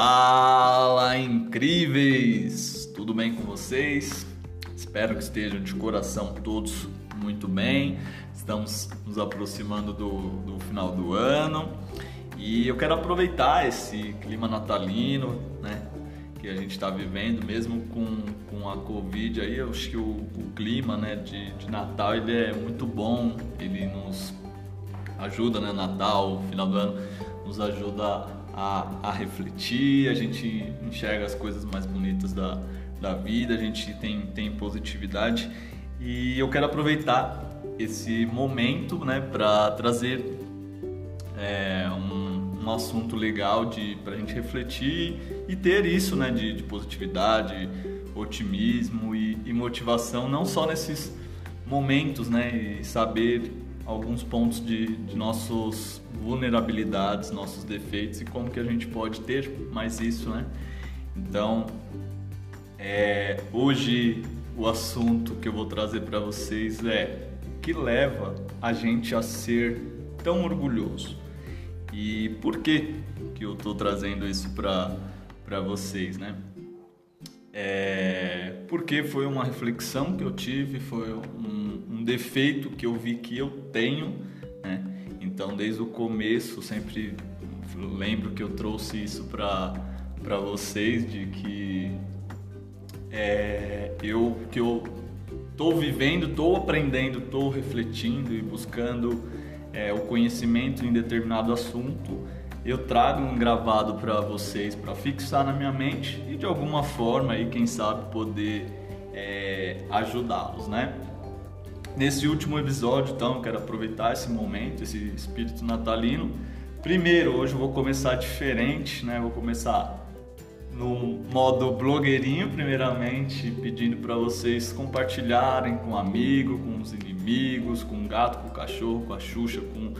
Fala, incríveis! Tudo bem com vocês? Espero que estejam de coração todos muito bem. Estamos nos aproximando do, do final do ano e eu quero aproveitar esse clima natalino, né? Que a gente está vivendo, mesmo com, com a Covid aí, eu acho que o, o clima né, de, de Natal ele é muito bom, ele nos ajuda, né? Natal, final do ano, nos ajuda a, a refletir, a gente enxerga as coisas mais bonitas da, da vida, a gente tem, tem positividade. E eu quero aproveitar esse momento né, para trazer é, um, um assunto legal para a gente refletir e ter isso né, de, de positividade, otimismo e, e, motivação, não só nesses momentos, né, e saber alguns pontos de, de nossos vulnerabilidades, nossos defeitos e como que a gente pode ter mais isso, né? Então, é, hoje o assunto que eu vou trazer para vocês é o que leva a gente a ser tão orgulhoso e por que que eu estou trazendo isso para para vocês, né? É, porque foi uma reflexão que eu tive, foi um, um defeito que eu vi que eu tenho, né? Então, desde o começo, sempre lembro que eu trouxe isso para vocês, de que é, eu que eu estou vivendo, estou aprendendo, estou refletindo e buscando é, o conhecimento em determinado assunto, eu trago um gravado para vocês para fixar na minha mente e de alguma forma aí quem sabe poder é, ajudá-los, né? Nesse último episódio, então, quero aproveitar esse momento, esse espírito natalino. Primeiro, hoje eu vou começar diferente, né? Vou começar no modo blogueirinho, primeiramente, pedindo para vocês compartilharem com um amigo, com os inimigos, com o gato, com o cachorro, com a Xuxa, com,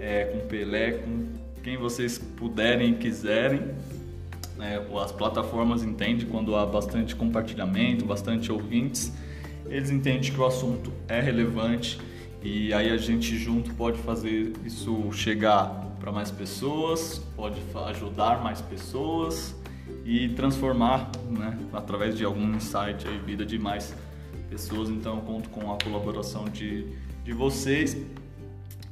é, com Pelé, com quem vocês puderem e quiserem. É, as plataformas entendem quando há bastante compartilhamento, bastante ouvintes eles entendem que o assunto é relevante e aí a gente junto pode fazer isso chegar para mais pessoas, pode ajudar mais pessoas e transformar, né, através de algum insight a vida de mais pessoas. Então eu conto com a colaboração de, de vocês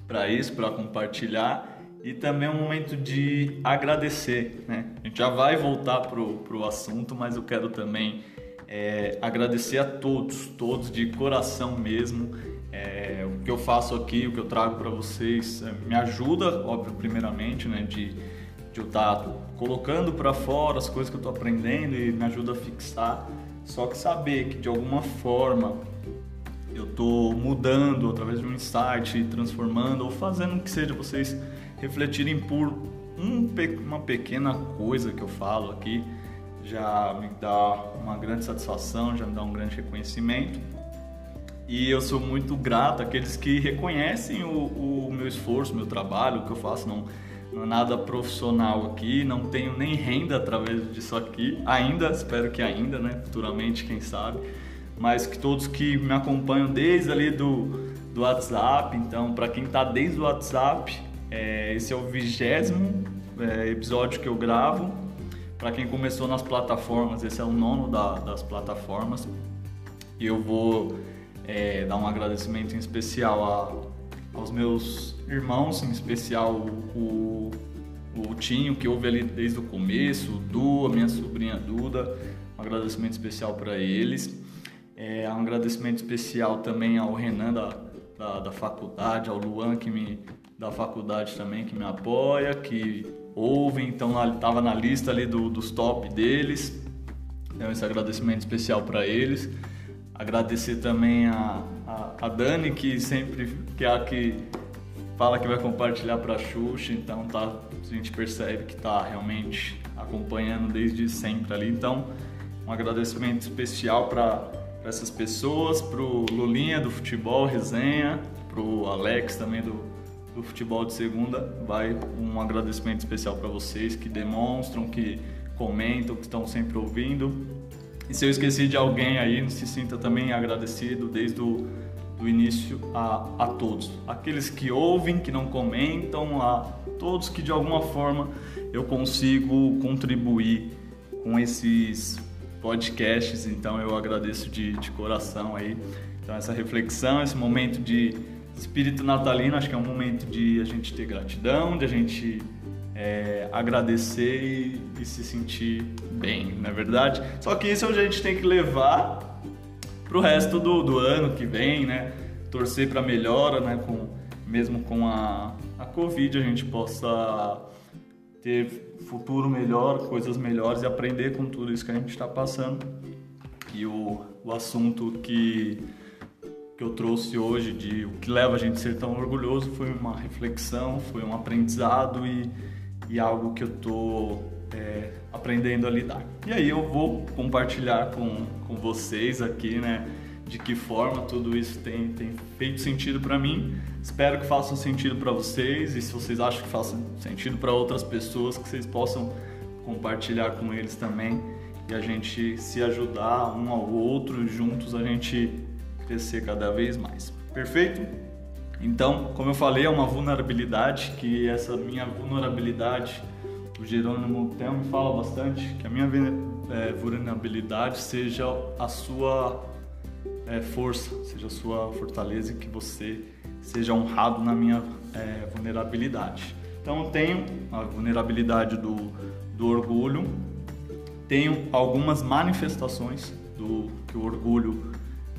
para isso, para compartilhar e também é um momento de agradecer. Né? A gente já vai voltar para o assunto, mas eu quero também é, agradecer a todos, todos de coração mesmo. É, o que eu faço aqui, o que eu trago para vocês, é, me ajuda, óbvio, primeiramente, né, de, de eu estar tá colocando para fora as coisas que eu estou aprendendo e me ajuda a fixar. Só que saber que de alguma forma eu estou mudando através de um insight, transformando ou fazendo que seja vocês refletirem por um, uma pequena coisa que eu falo aqui já me dá uma grande satisfação, já me dá um grande reconhecimento. E eu sou muito grato àqueles que reconhecem o, o meu esforço, meu trabalho, o que eu faço. Não, não é nada profissional aqui, não tenho nem renda através disso aqui, ainda, espero que ainda, né? Futuramente, quem sabe. Mas que todos que me acompanham desde ali do, do WhatsApp, então, para quem está desde o WhatsApp, é, esse é o vigésimo é, episódio que eu gravo para quem começou nas plataformas, esse é o nono da, das plataformas. E eu vou é, dar um agradecimento em especial a, aos meus irmãos, em especial o, o, o Tinho, que ouve ali desde o começo, o Du, a minha sobrinha Duda. Um agradecimento especial para eles. É, um agradecimento especial também ao Renan da, da, da faculdade, ao Luan que me, da faculdade também que me apoia, que ouvem, então estava na lista ali do, dos top deles. Então esse agradecimento especial para eles. Agradecer também a, a, a, Dani, que sempre que é a que fala que vai compartilhar para a Xuxa, então tá, a gente percebe que está realmente acompanhando desde sempre ali. Então, um agradecimento especial para essas pessoas, para o Lulinha do futebol, resenha, para o Alex também do do futebol de segunda, vai um agradecimento especial para vocês que demonstram, que comentam, que estão sempre ouvindo. E se eu esqueci de alguém aí, se sinta também agradecido desde o do início a, a todos. Aqueles que ouvem, que não comentam, a todos que de alguma forma eu consigo contribuir com esses podcasts. Então eu agradeço de, de coração aí. Então essa reflexão, esse momento de espírito natalino, acho que é um momento de a gente ter gratidão, de a gente é, agradecer e, e, se sentir bem, não é verdade? Só que isso a gente tem que levar para o resto do, do ano que vem, né? Torcer para melhora, né? Com, mesmo com a, a Covid, a gente possa ter futuro melhor, coisas melhores e aprender com tudo isso que a gente está passando. E o, o assunto que que eu trouxe hoje de o que leva a gente a ser tão orgulhoso foi uma reflexão, foi um aprendizado e, e algo que eu tô é, aprendendo a lidar. E aí eu vou compartilhar com, com vocês aqui, né, de que forma tudo isso tem, tem feito sentido para mim. Espero que faça sentido para vocês e se vocês acham que faça sentido para outras pessoas, que vocês possam compartilhar com eles também e a gente se ajudar um ao outro, juntos a gente crescer cada vez mais. Perfeito? Então, como eu falei, é uma vulnerabilidade que essa minha vulnerabilidade, o Jerônimo Tel me fala bastante, que a minha é, vulnerabilidade seja a sua é, força, seja a sua fortaleza e que você seja honrado na minha é, vulnerabilidade. Então, eu tenho a vulnerabilidade do, do orgulho, tenho algumas manifestações do que o orgulho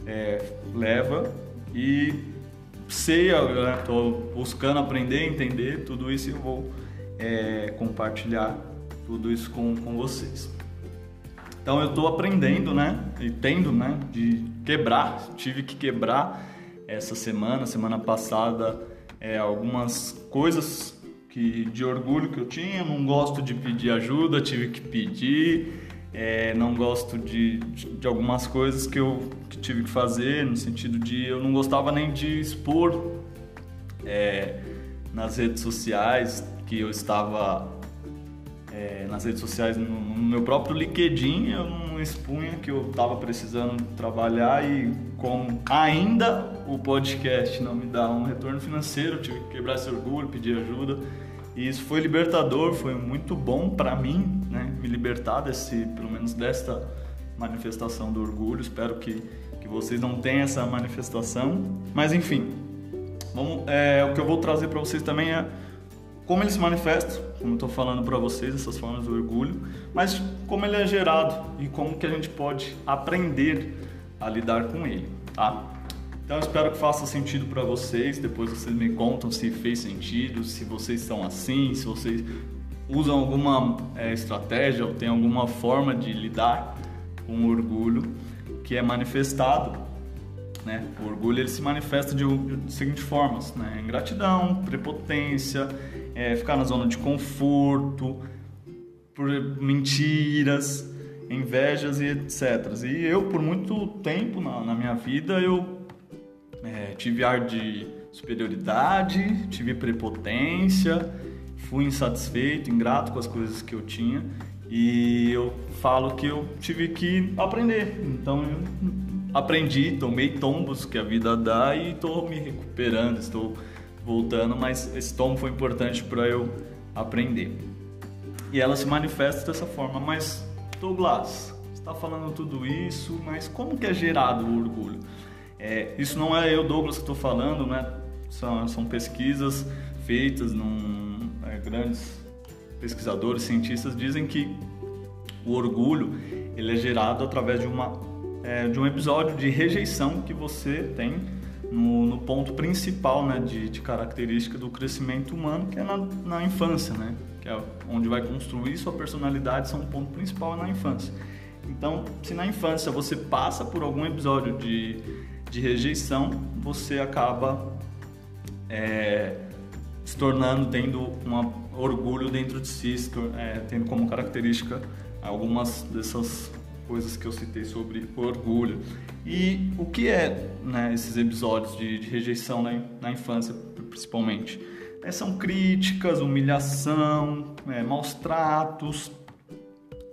é, leva e sei, estou né, buscando aprender, entender tudo isso e vou é, compartilhar tudo isso com, com vocês. Então eu estou aprendendo, né, e tendo, né, de quebrar, tive que quebrar essa semana, semana passada, é, algumas coisas que de orgulho que eu tinha, não gosto de pedir ajuda, tive que pedir, é, não gosto de, de, de, algumas coisas que eu que tive que fazer, no sentido de eu não gostava nem de expor é, nas redes sociais que eu estava é, nas redes sociais, no, no, meu próprio LinkedIn, eu não expunha que eu estava precisando trabalhar e como ainda o podcast não me dá um retorno financeiro, eu tive que quebrar esse orgulho, pedir ajuda. E isso foi libertador, foi muito bom para mim, né? Me libertar desse, pelo menos desta manifestação do orgulho. Espero que, que vocês não tenham essa manifestação. Mas enfim, vamos, é, o que eu vou trazer para vocês também é como ele se manifesta, como eu estou falando para vocês, essas formas do orgulho, mas como ele é gerado e como que a gente pode aprender a lidar com ele, tá? Então espero que faça sentido para vocês. Depois vocês me contam se fez sentido, se vocês são assim, se vocês usam alguma é, estratégia ou tem alguma forma de lidar com o orgulho que é manifestado. Né? O orgulho ele se manifesta de, de seguintes formas: né? ingratidão, prepotência, é, ficar na zona de conforto, mentiras, invejas e etc. E eu, por muito tempo na, na minha vida, eu é, tive ar de superioridade, tive prepotência, fui insatisfeito, ingrato com as coisas que eu tinha e eu falo que eu tive que aprender. Então eu aprendi, tomei tombos que a vida dá e estou me recuperando, estou voltando, mas esse tombo foi importante para eu aprender. E ela se manifesta dessa forma, mas Douglas, está falando tudo isso, mas como que é gerado o orgulho? É, isso não é eu, Douglas, que estou falando, né? São, são pesquisas feitas num grandes pesquisadores, cientistas dizem que o orgulho ele é gerado através de uma é, de um episódio de rejeição que você tem no, no ponto principal né, de, de, característica do crescimento humano, que é na, na, infância, né? que é onde vai construir sua personalidade, são um ponto principal na infância. Então, se na infância você passa por algum episódio de de rejeição, você acaba é, se tornando, tendo um orgulho dentro de si, é, tendo como característica algumas dessas coisas que eu citei sobre orgulho. E o que é né, esses episódios de, de rejeição na, na, infância, principalmente? É, são críticas, humilhação, é, maus tratos,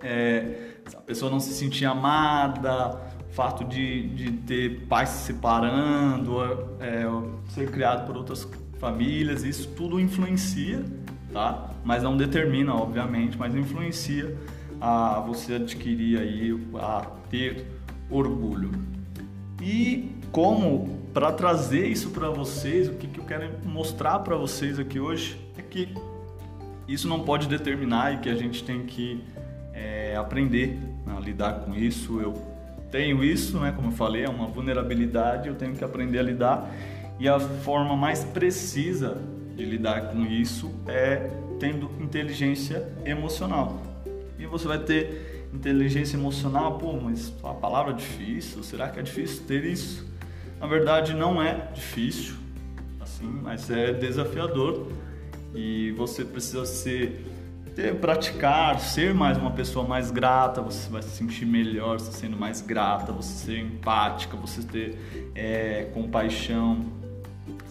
é, a pessoa não se sentir amada, fato de, de ter pais se separando, é, ser criado por outras famílias, isso tudo influencia, tá? Mas não determina, obviamente, mas influencia a você adquirir aí, a ter orgulho. E como para trazer isso para vocês, o que, que eu quero mostrar para vocês aqui hoje é que isso não pode determinar e que a gente tem que é, aprender a lidar com isso. Eu tenho isso, né? Como eu falei, é uma vulnerabilidade, eu tenho que aprender a lidar. E a forma mais precisa de lidar com isso é tendo inteligência emocional. E você vai ter inteligência emocional, pô, mas a palavra é difícil, será que é difícil ter isso? Na verdade, não é difícil, assim, mas é desafiador e você precisa ser ter, praticar, ser mais uma pessoa mais grata, você vai se sentir melhor você sendo mais grata, você ser empática, você ter é, compaixão,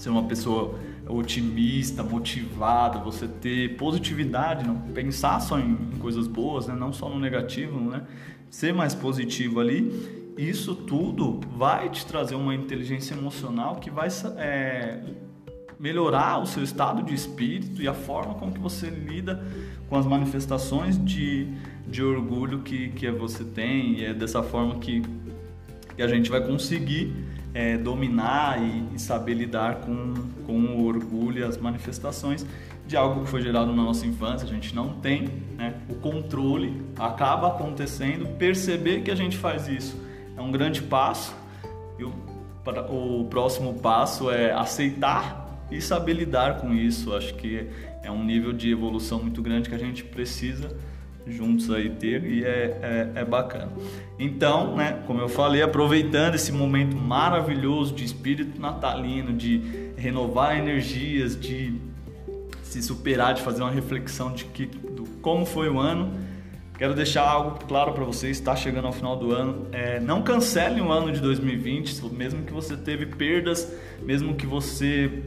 ser uma pessoa otimista, motivada, você ter positividade, não pensar só em, coisas boas, né? não só no negativo, né? ser mais positivo ali. Isso tudo vai te trazer uma inteligência emocional que vai é, melhorar o seu estado de espírito e a forma com que você lida com as manifestações de, de orgulho que, que você tem. E é dessa forma que, que a gente vai conseguir é, dominar e, e, saber lidar com, com o orgulho e as manifestações de algo que foi gerado na nossa infância. A gente não tem né, o controle, acaba acontecendo. Perceber que a gente faz isso é um grande passo. E o, o próximo passo é aceitar e saber lidar com isso. Acho que é um nível de evolução muito grande que a gente precisa juntos aí ter e é, é, é, bacana. Então, né, como eu falei, aproveitando esse momento maravilhoso de espírito natalino, de renovar energias, de se superar, de fazer uma reflexão de que do como foi o ano. Quero deixar algo claro para vocês, está chegando ao final do ano. É, não cancele o ano de 2020, mesmo que você teve perdas, mesmo que você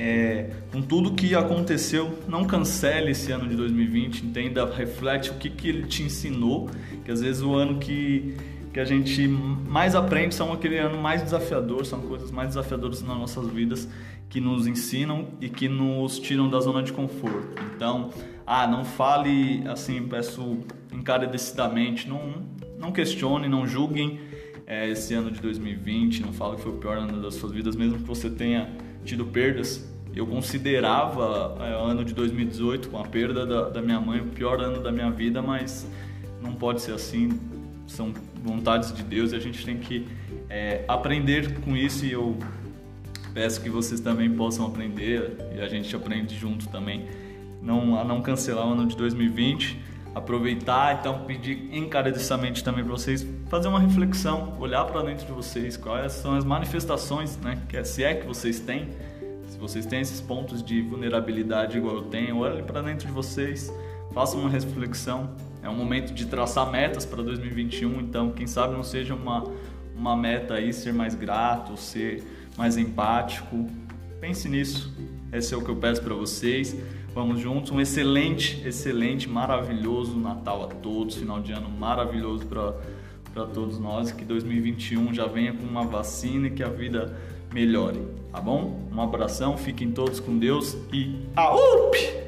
é, com tudo que aconteceu, não cancele esse ano de 2020, entenda, reflete o que, que ele te ensinou, que às vezes o ano que, que a gente mais aprende são aquele ano mais desafiador, são coisas mais desafiadoras nas nossas vidas que nos ensinam e que nos tiram da zona de conforto. Então, ah, não fale assim, peço encarecidamente, não, não questione, não julguem é, esse ano de 2020, não fale que foi o pior ano das suas vidas, mesmo que você tenha tido perdas. Eu considerava é, o ano de 2018, com a perda da, da minha mãe, o pior ano da minha vida, mas não pode ser assim. São vontades de Deus e a gente tem que é, aprender com isso e eu peço que vocês também possam aprender e a gente aprende junto também não, a não cancelar o ano de 2020 aproveitar então pedir encarecidamente também para vocês fazer uma reflexão olhar para dentro de vocês quais são as manifestações né que é, se é que vocês têm se vocês têm esses pontos de vulnerabilidade igual eu tenho, olhem para dentro de vocês, façam uma reflexão. É um momento de traçar metas para 2021, então quem sabe não seja uma, uma meta aí ser mais grato, ser mais empático. Pense nisso. Esse é o que eu peço para vocês. Vamos juntos. Um excelente, excelente, maravilhoso Natal a todos. Final de ano maravilhoso para todos nós. Que 2021 já venha com uma vacina e que a vida melhore, tá bom? Um abração, fiquem todos com Deus e aup!